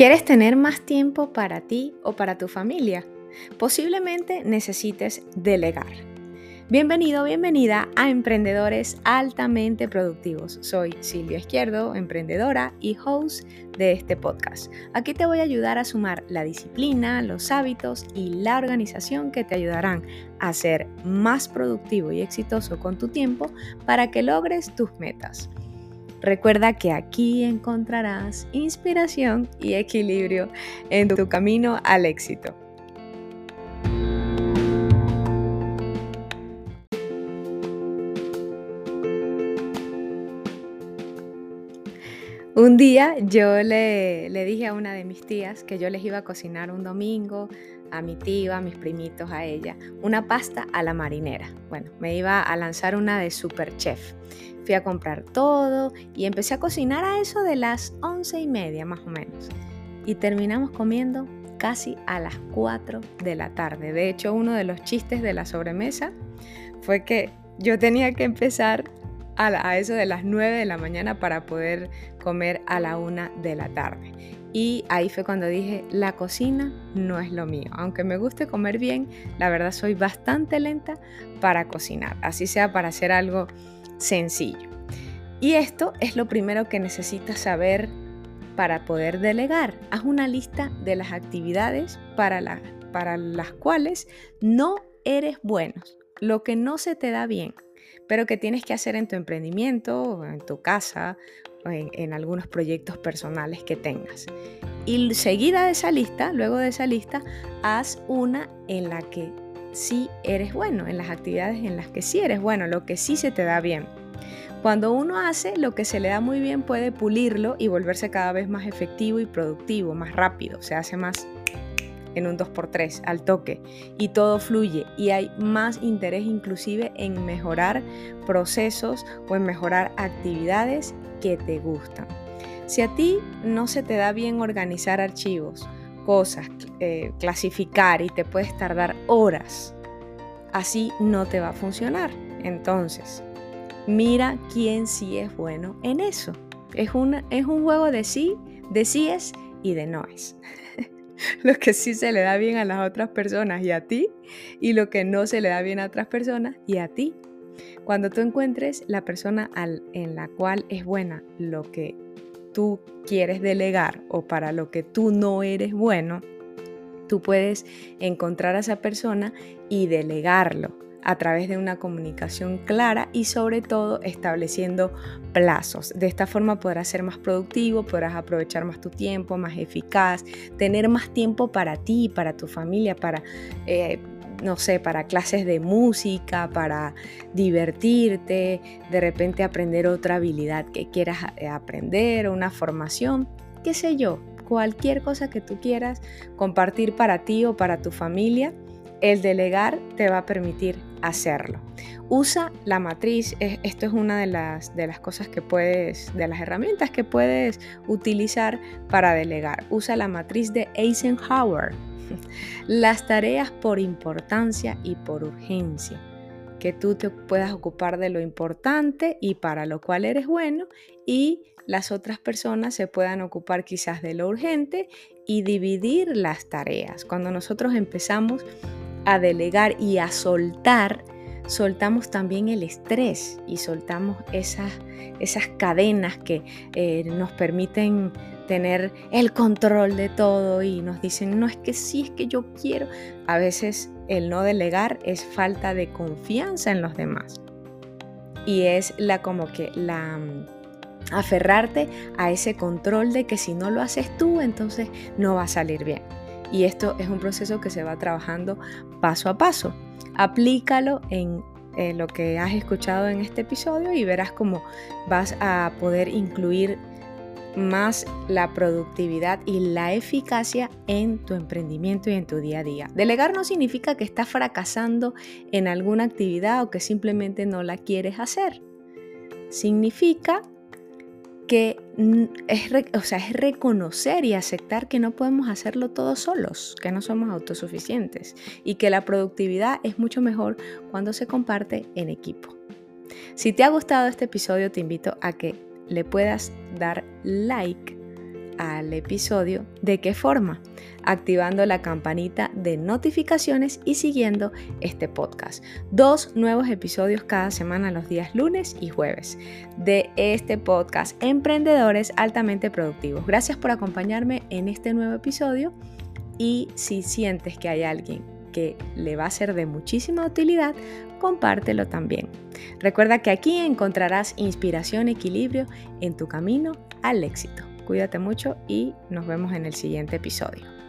¿Quieres tener más tiempo para ti o para tu familia? Posiblemente necesites delegar. Bienvenido, bienvenida a Emprendedores Altamente Productivos. Soy Silvia Izquierdo, emprendedora y host de este podcast. Aquí te voy a ayudar a sumar la disciplina, los hábitos y la organización que te ayudarán a ser más productivo y exitoso con tu tiempo para que logres tus metas. Recuerda que aquí encontrarás inspiración y equilibrio en tu camino al éxito. Un día yo le, dije a una de mis tías que yo les iba a cocinar un domingo a mi tío, a mis primitos, a ella, una pasta a la marinera. Bueno, me iba a lanzar una de super chef fui a comprar todo y empecé a cocinar a eso de las once y media más o menos. Y terminamos comiendo casi a las 4 de la tarde. De hecho, uno de los chistes de la sobremesa fue que yo tenía que empezar a, eso de las 9 de la mañana para poder comer a la 1 de la tarde. Y ahí fue cuando dije, la cocina no es lo mío. Aunque me guste comer bien, la verdad soy bastante lenta para cocinar. Así sea para hacer algo sencillo. Y esto es lo primero que necesitas saber para poder delegar. Haz una lista de las actividades para, para las cuales no eres bueno, lo que no se te da bien, pero que tienes que hacer en tu emprendimiento, en tu casa, en, en algunos proyectos personales que tengas. Y seguida de esa lista, luego de esa lista, haz una en la que sí eres bueno, en las actividades en las que sí eres bueno, lo que sí se te da bien. Cuando uno hace lo que se le da muy bien puede pulirlo y volverse cada vez más efectivo y productivo, más rápido, se hace más en un 2x3 al toque y todo fluye y hay más interés inclusive en mejorar procesos o en mejorar actividades que te gustan. Si a ti no se te da bien organizar archivos, cosas, eh, clasificar y te puedes tardar horas. Así no te va a funcionar. Entonces, mira quién sí es bueno en eso. Es, una, es un juego de sí, de sí es y de no es. lo que sí se le da bien a las otras personas y a ti, y lo que no se le da bien a otras personas y a ti. Cuando tú encuentres la persona al, en la cual es buena lo que tú quieres delegar o para lo que tú no eres bueno, tú puedes encontrar a esa persona y delegarlo a través de una comunicación clara y sobre todo estableciendo plazos. De esta forma podrás ser más productivo, podrás aprovechar más tu tiempo, más eficaz, tener más tiempo para ti, para tu familia, para eh, no sé, para clases de música, para divertirte, de repente aprender otra habilidad que quieras eh, aprender, una formación, qué sé yo, cualquier cosa que tú quieras compartir para ti o para tu familia, el delegar te va a permitir hacerlo. Usa la matriz, esto es una de las, de las cosas que puedes, de las herramientas que puedes utilizar para delegar. Usa la matriz de Eisenhower las tareas por importancia y por urgencia. Que tú te puedas ocupar de lo importante y para lo cual eres bueno y las otras personas se puedan ocupar quizás de lo urgente y dividir las tareas. Cuando nosotros empezamos a delegar y a soltar, soltamos también el estrés y soltamos esas, esas cadenas que eh, nos permiten tener el control de todo y nos dicen, no es que sí, es que yo quiero. A veces el no delegar es falta de confianza en los demás. Y es la como que la aferrarte a ese control de que si no lo haces tú, entonces no va a salir bien. Y esto es un proceso que se va trabajando paso a paso. Aplícalo en eh, lo que has escuchado en este episodio y verás cómo vas a poder incluir más la productividad y la eficacia en tu emprendimiento y en tu día a día. Delegar no significa que estás fracasando en alguna actividad o que simplemente no la quieres hacer. Significa que es, o sea, es reconocer y aceptar que no podemos hacerlo todos solos, que no somos autosuficientes y que la productividad es mucho mejor cuando se comparte en equipo. Si te ha gustado este episodio, te invito a que le puedas dar like al episodio de qué forma, activando la campanita de notificaciones y siguiendo este podcast. Dos nuevos episodios cada semana los días lunes y jueves de este podcast Emprendedores altamente productivos. Gracias por acompañarme en este nuevo episodio y si sientes que hay alguien que le va a ser de muchísima utilidad, compártelo también. Recuerda que aquí encontrarás inspiración equilibrio en tu camino al éxito. Cuídate mucho y nos vemos en el siguiente episodio.